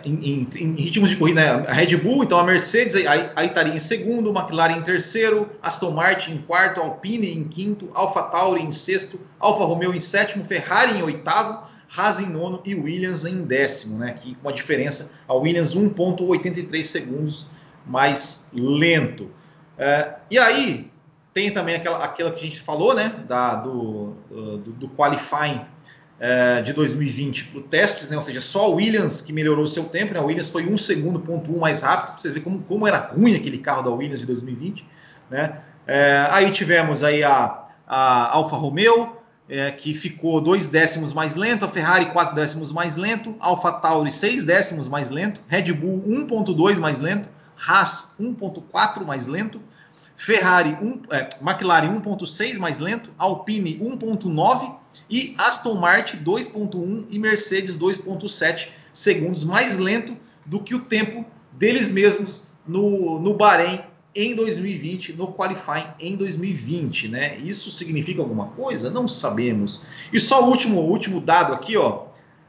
em, em, em, ritmos de corrida, né? a Red Bull, então a Mercedes aí estaria em segundo, McLaren em terceiro, Aston Martin em quarto, Alpine em quinto, Alfa Tauri em sexto, Alfa Romeo em sétimo, Ferrari em oitavo, Haas em nono e Williams em décimo, né? Aqui com uma diferença, a Williams 1,83 segundos mais lento. É, e aí tem também aquela, aquela que a gente falou, né? Da, do, do, do qualifying é, de 2020 para o testes, né? ou seja, só a Williams que melhorou o seu tempo, né? a Williams foi um segundo ponto um mais rápido, para você ver como, como era ruim aquele carro da Williams de 2020. Né? É, aí tivemos aí a, a Alfa Romeo, é, que ficou dois décimos mais lento, a Ferrari quatro décimos mais lento, Alfa Tauri seis décimos mais lento, Red Bull 1.2 mais lento, Haas 1.4 mais lento, Ferrari 1, é, McLaren 1.6 mais lento, Alpine 1.9 e Aston Martin 2.1 e Mercedes 2.7 segundos mais lento do que o tempo deles mesmos no, no Bahrein em 2020, no qualifying em 2020, né? Isso significa alguma coisa? Não sabemos. E só o último, último dado aqui, ó.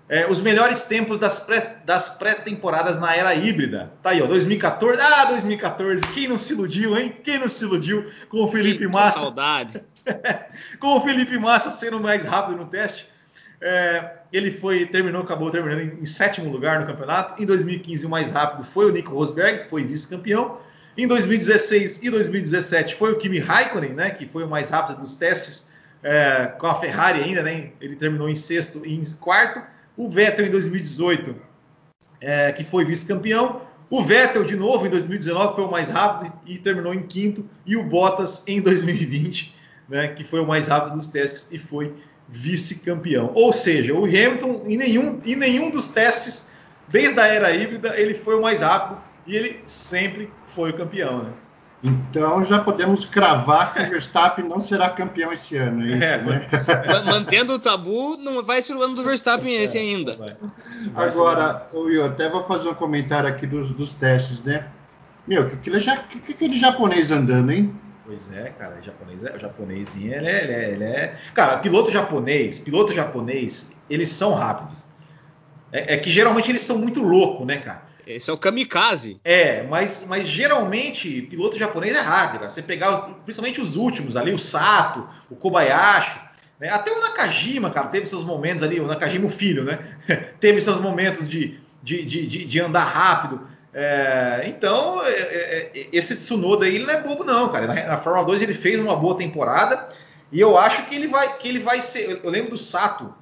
É, os melhores tempos das, pré, das pré-temporadas na era híbrida. Tá aí, ó, 2014. Ah, 2014. Quem não se iludiu, hein? Quem não se iludiu com o Felipe que, Massa? Que saudade. com o Felipe Massa sendo mais rápido no teste. É, ele foi, terminou, acabou terminando em, em, sétimo lugar no campeonato. Em 2015, o mais rápido foi o Nico Rosberg, que foi vice-campeão. Em 2016 e 2017 foi o Kimi Raikkonen, né, que foi o mais rápido dos testes é, com a Ferrari ainda, né? Ele terminou em sexto e em quarto. O Vettel em 2018, é, que foi vice-campeão. O Vettel, de novo, em 2019, foi o mais rápido e terminou em quinto. E o Bottas em 2020, né, que foi o mais rápido dos testes e foi vice-campeão. Ou seja, o Hamilton, em nenhum, em nenhum dos testes, desde a era híbrida, ele foi o mais rápido e ele sempre foi o campeão, né? Então já podemos cravar que o Verstappen não será campeão esse ano. É isso, é, né? Mantendo o tabu, não vai ser o ano do Verstappen é, esse ainda. Vai. Vai Agora, eu até vou fazer um comentário aqui dos, dos testes, né? Meu, que aquele, que, que aquele japonês andando, hein? Pois é, cara, o japonês, é, o japonesinho, ele é, ele é, ele é, Cara, piloto japonês, piloto japonês, eles são rápidos. É, é que geralmente eles são muito loucos, né, cara? Esse é o kamikaze. É, mas, mas geralmente piloto japonês é rápido. Você pegar principalmente os últimos ali, o Sato, o Kobayashi, né? até o Nakajima, cara, teve seus momentos ali, o Nakajima, o filho, né? teve seus momentos de, de, de, de andar rápido. É, então, é, é, é, esse Tsunoda aí ele não é bobo, não, cara. Na, na, Fórmula 2 ele fez uma boa temporada e eu acho que ele vai, que ele vai ser. Eu, eu lembro do Sato,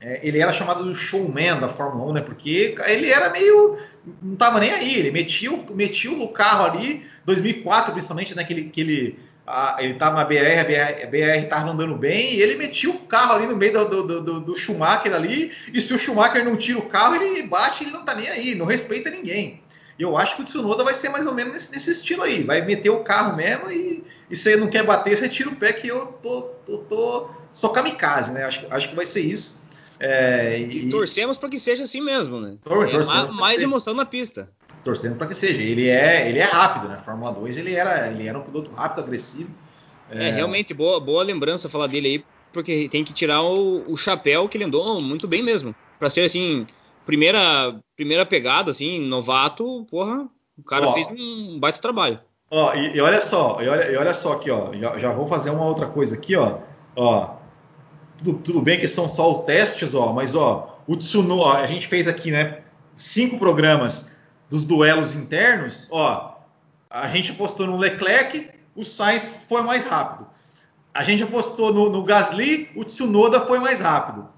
é, ele era chamado do showman da Fórmula 1, né? Porque ele era meio. não tava nem aí, ele metia, metia o carro ali, 2004 principalmente, né? Que ele, a, ele tava na BR, a BR, a BR tava andando bem, e ele metia o carro ali no meio do, do, do, do Schumacher ali, e se o Schumacher não tira o carro, ele bate, ele não tá nem aí, não respeita ninguém. E eu acho que o Tsunoda vai ser mais ou menos nesse, nesse estilo aí. Vai meter o carro mesmo e, e você não quer bater, você tira o pé que eu tô, tô, tô sou kamikaze, né? Acho, acho que vai ser isso. É, e, e, torcemos para que seja assim mesmo, né? Tor é mais, emoção na pista. Torcendo para que seja. Ele é, ele é rápido, né? Fórmula 2 ele era, ele era um piloto rápido, agressivo. É, é realmente boa, boa lembrança falar dele aí, porque tem que tirar o, o chapéu que ele andou muito bem mesmo. Para ser assim, primeira, primeira pegada, assim, novato, porra, o cara ó, fez um baita trabalho. Ó, e, e, olha só, e olha, e olha só aqui, ó, já, já vou fazer uma outra coisa aqui, ó, ó, tudo, tudo bem que são só os testes, ó, mas ó, o Tsunoda, a gente fez aqui, né, cinco programas dos duelos internos, ó, a gente apostou no Leclerc, o Sainz foi mais rápido. A gente apostou no, no Gasly, o Tsunoda foi mais rápido.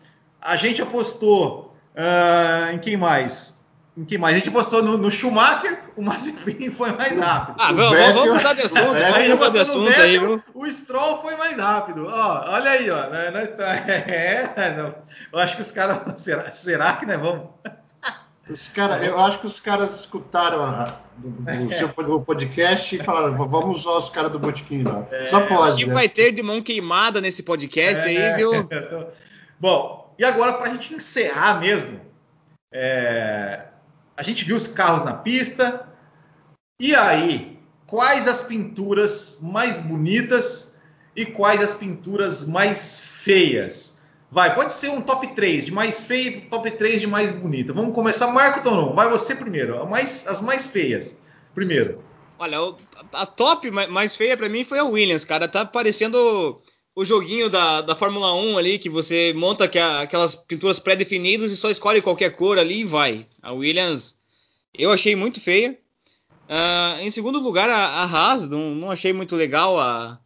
A gente apostou uh, em quem mais? Em que mais? A gente postou no, no Schumacher, o Mazepin foi mais rápido. Ah, vamos, Vettel, vamos mudar de assunto. É, vamos mudar de assunto Vettel, aí, viu? O Stroll foi mais rápido. Ó, olha aí, ó. Né, né, tá, é, não, eu acho que os caras. Será, será que nós vamos? Os cara, eu acho que os caras escutaram a, do, seu podcast e falaram, vamos usar os caras do Botiquim lá. É, Só pode. O que né? vai ter de mão queimada nesse podcast é, aí, viu? Tô... Bom, e agora para a gente encerrar mesmo, é, a gente viu os carros na pista. E aí, quais as pinturas mais bonitas e quais as pinturas mais feias? Vai, pode ser um top 3 de mais feia e top 3 de mais bonita. Vamos começar, Marco Tonon, vai você primeiro. Mais, as mais feias, primeiro. Olha, a top mais feia para mim foi a Williams, cara. Tá parecendo o joguinho da, da Fórmula 1 ali, que você monta aquelas pinturas pré-definidas e só escolhe qualquer cor ali e vai. A Williams eu achei muito feia. Uh, em segundo lugar, a, a Haas, não, não, achei muito legal a,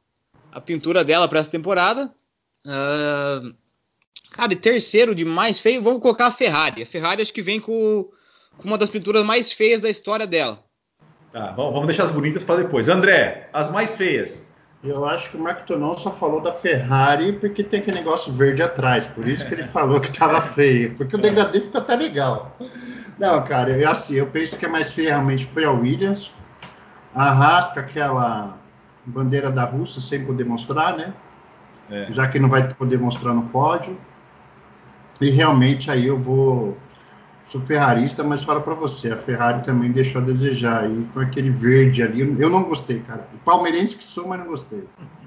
a pintura dela para essa temporada. Uh, cara, e terceiro de mais feio, vamos colocar a Ferrari. A Ferrari acho que vem com, com uma das pinturas mais feias da história dela. Tá, bom, vamos deixar as bonitas para depois. André, as mais feias. Eu acho que o Marco Tonon só falou da Ferrari porque tem aquele negócio verde atrás. Por isso que ele falou que estava feio. Porque o degradê fica até legal. Não, cara, é assim, eu penso que a mais feia realmente foi a Williams. A Haas com aquela bandeira da Rússia sem poder mostrar, né? É. Já que não vai poder mostrar no pódio. E realmente aí eu vou sou ferrarista, mas falo para você, a Ferrari também deixou a desejar aí com aquele verde ali. Eu não gostei, cara. Palmeirense que sou, mas não gostei.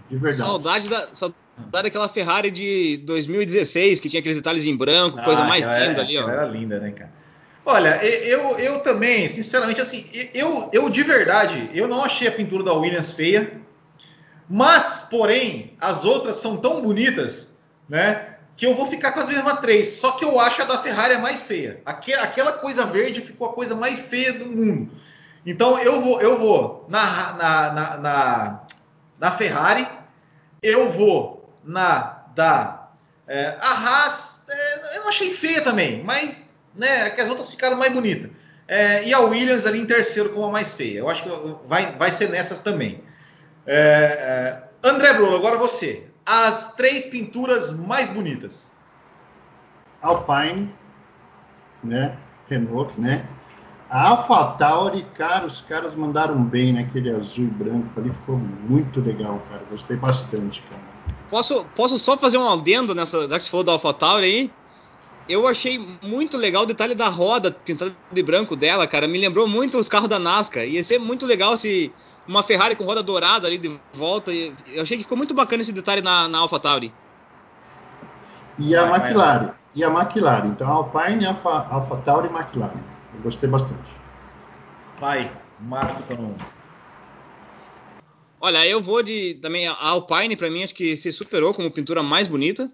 De verdade. Saudade da, saudade daquela Ferrari de 2016, que tinha aqueles detalhes em branco, ah, coisa mais linda era, ali, ó. Era linda, né, cara? Olha, eu, eu também, sinceramente, assim, eu, eu de verdade, eu não achei a pintura da Williams feia, mas, porém, as outras são tão bonitas, né? Que eu vou ficar com as mesmas três. Só que eu acho a da Ferrari a mais feia. Aquela coisa verde ficou a coisa mais feia do mundo. Então eu vou, eu vou na, na, na, na, na Ferrari, eu vou na da é, a Haas, é, eu não achei feia também, mas né, que as outras ficaram mais bonitas. É, e a Williams ali em terceiro como a mais feia. Eu acho que vai, vai ser nessas também. É, é, Bruno, agora você as três pinturas mais bonitas? Alpine, né? Renault, né? A AlphaTauri, cara, os caras mandaram bem naquele azul e branco ali, ficou muito legal, cara. Gostei bastante, cara. Posso, posso só fazer um adendo nessa, já que você falou da AlphaTauri aí? Eu achei muito legal o detalhe da roda pintada de branco dela, cara. Me lembrou muito os carros da NASCAR. Ia ser muito legal se uma Ferrari com roda dourada ali de volta. Eu achei que ficou muito bacana esse detalhe na, na AlphaTauri. E a vai, McLaren. E a McLaren. Então, Alpine, Alpha, AlphaTauri e McLaren. Eu gostei bastante. Vai, Marco Tonon. Olha, eu vou de também a Alpine para mim acho que se superou como pintura mais bonita.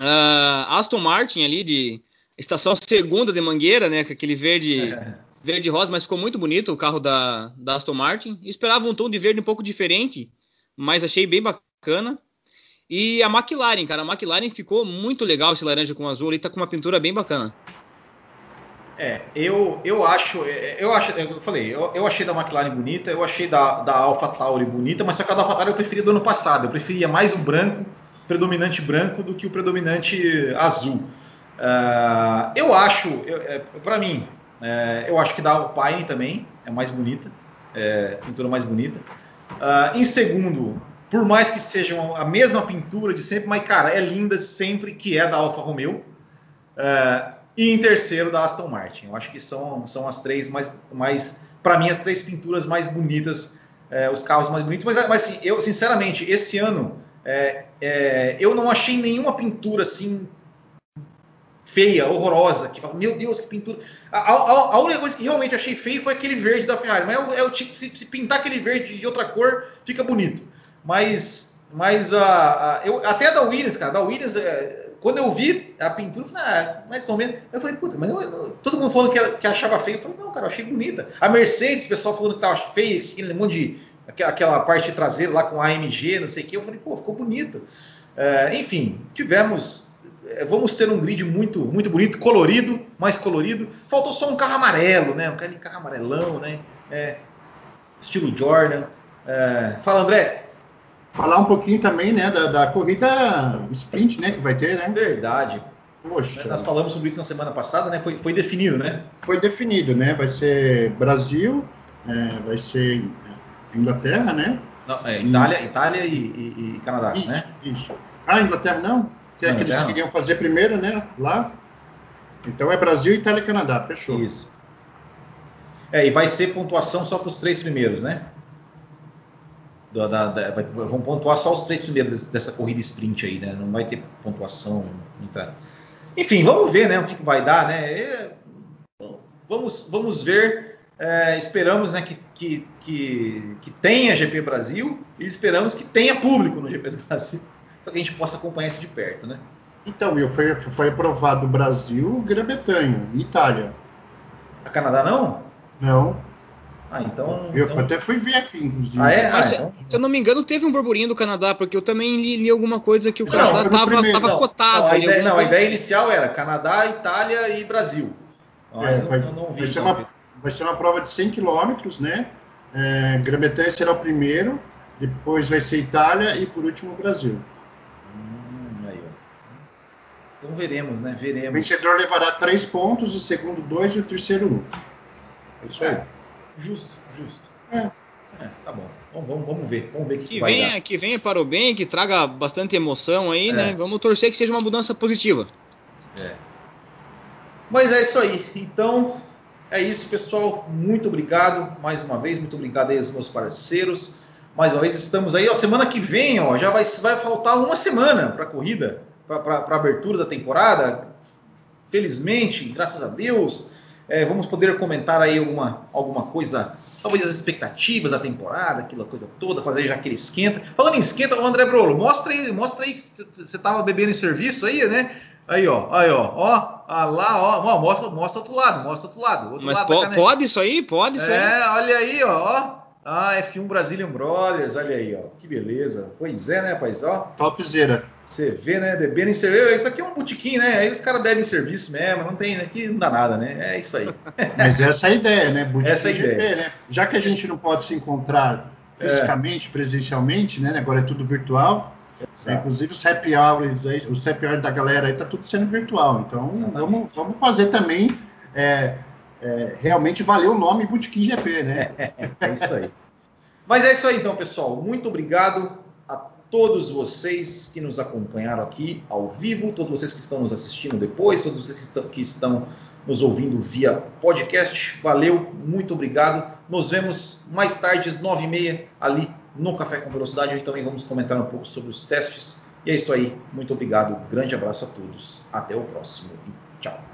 Uh, Aston Martin ali de estação segunda de Mangueira, né, com aquele verde verde rosa, mas ficou muito bonito o carro da, da Aston Martin. Esperava um tom de verde um pouco diferente, mas achei bem bacana. E a McLaren, cara, a McLaren ficou muito legal esse laranja com azul, ele tá com uma pintura bem bacana. É, eu, eu acho, eu acho, eu falei, eu, eu achei da McLaren bonita, eu achei da, da Alpha Tauri bonita, mas só que a da Alpha Tauri eu preferia do ano passado, eu preferia mais o branco, predominante branco, do que o predominante azul. Uh, eu acho, é, para mim, é, eu acho que da Alpine também é mais bonita, é, pintura mais bonita. Uh, em segundo, por mais que seja a mesma pintura de sempre, mas cara, é linda sempre que é da Alfa Romeo. Uh, e em terceiro, da Aston Martin. Eu acho que são, são as três mais, mais para mim, as três pinturas mais bonitas, é, os carros mais bonitos. Mas, mas assim, eu sinceramente, esse ano é, eu não achei nenhuma pintura assim feia, horrorosa, que fala, meu Deus, que pintura. A, a, a, única coisa que realmente achei feio foi aquele verde da Ferrari. Mas é é se, se, pintar aquele verde de outra cor, fica bonito. Mas, mas a, eu, até a da Williams, cara, da Williams, é, quando eu vi a pintura, eu falei, ah, mais ou menos. Eu falei, puta, mas eu, eu, todo mundo falando que, que, achava feio. Eu falei, não, cara, eu achei bonita. A Mercedes, o pessoal falando que tava feia, aquele monte de. aquela parte traseira lá com AMG, não sei o que. Eu falei, pô, ficou bonito. É, enfim, tivemos é, vamos ter um grid muito, muito bonito, colorido, mais colorido. Faltou só um carro amarelo, né? Um carro amarelão, né? É, estilo Jordan. É, fala, André. Falar um pouquinho também, né, da, da, corrida sprint, né, que vai ter, né? Verdade. Poxa. Nós falamos sobre isso na semana passada, né? Foi, foi definido, né? Foi definido, né? Vai ser Brasil, é, vai ser Inglaterra, né? Não, é, Itália, e... Itália e, e, e Canadá, isso, né? Isso. Ah, Inglaterra não? Que é que eles queriam fazer primeiro, né? Lá. Então é Brasil, Itália e Canadá. Fechou. Isso. É, e vai ser pontuação só para os três primeiros, né? Da, da, da, vão pontuar só os três primeiros dessa corrida sprint aí, né? Não vai ter pontuação. Muita... Enfim, vamos ver, né? O que, que vai dar, né? É, vamos, vamos ver. É, esperamos né, que, que, que, que tenha GP Brasil e esperamos que tenha público no GP do Brasil para que a gente possa acompanhar isso de perto, né? Então, eu foi, foi aprovado Brasil, Grã-Bretanha e Itália. A Canadá não? Não. Ah, então. Eu então... até fui ver aqui, inclusive. Ah, é? Ah, então... Se eu não me engano, teve um burburinho do Canadá, porque eu também li, li alguma coisa que o não, Canadá estava cotado. Não, a, ideia, não, a ideia inicial era Canadá, Itália e Brasil. Mas é, vai, não vi, vai, ser uma, vai ser uma prova de 100 quilômetros, né? É, Grã-Bretanha será o primeiro, depois vai ser Itália e por último o Brasil. Então veremos, né? Veremos. O vencedor levará três pontos, o segundo dois e o terceiro um. É isso aí. É, justo, justo. É. É, tá bom. Vamos, vamos, vamos ver. Vamos ver que, que, vai venha, dar. que venha para o bem, que traga bastante emoção aí, é. né? Vamos torcer que seja uma mudança positiva. É. Mas é isso aí. Então, é isso, pessoal. Muito obrigado mais uma vez. Muito obrigado aí aos meus parceiros. Mais uma vez estamos aí. Ó, semana que vem, ó, já vai, vai faltar uma semana para a corrida, para a abertura da temporada. Felizmente, graças a Deus, é, vamos poder comentar aí alguma, alguma coisa talvez as expectativas da temporada, aquela coisa toda, fazer já aquele esquenta. Falando em esquenta, o André Brolo, mostra aí, mostra aí, você tava bebendo em serviço aí, né? Aí, ó, aí, ó, ó, ah, lá, ó, ó, mostra, mostra outro lado, mostra outro lado. Outro Mas lado po pode isso aí? Pode isso é, aí? É, olha aí, ó, ó. Ah, F1 Brazilian Brothers, olha aí, ó, que beleza. Pois é, né, rapaz, ó. Topzera. Você vê, né? Bebendo em serviço. Isso aqui é um botequim, né? Aí os caras devem serviço mesmo. Não tem, aqui não dá nada, né? É isso aí. Mas essa é a ideia, né? Botequim essa é a GP, ideia. Né? Já que a gente não pode se encontrar fisicamente, é. presencialmente, né? Agora é tudo virtual. Exato. Inclusive os happy hours, aí, os happy hours da galera aí tá tudo sendo virtual. Então vamos, vamos fazer também é, é, realmente valer o nome Botequim GP, né? é isso aí. Mas é isso aí então, pessoal. Muito obrigado todos vocês que nos acompanharam aqui ao vivo, todos vocês que estão nos assistindo depois, todos vocês que estão, que estão nos ouvindo via podcast. Valeu, muito obrigado. Nos vemos mais tarde, nove e meia, ali no Café com Velocidade. Hoje também vamos comentar um pouco sobre os testes. E é isso aí. Muito obrigado. Grande abraço a todos. Até o próximo e tchau.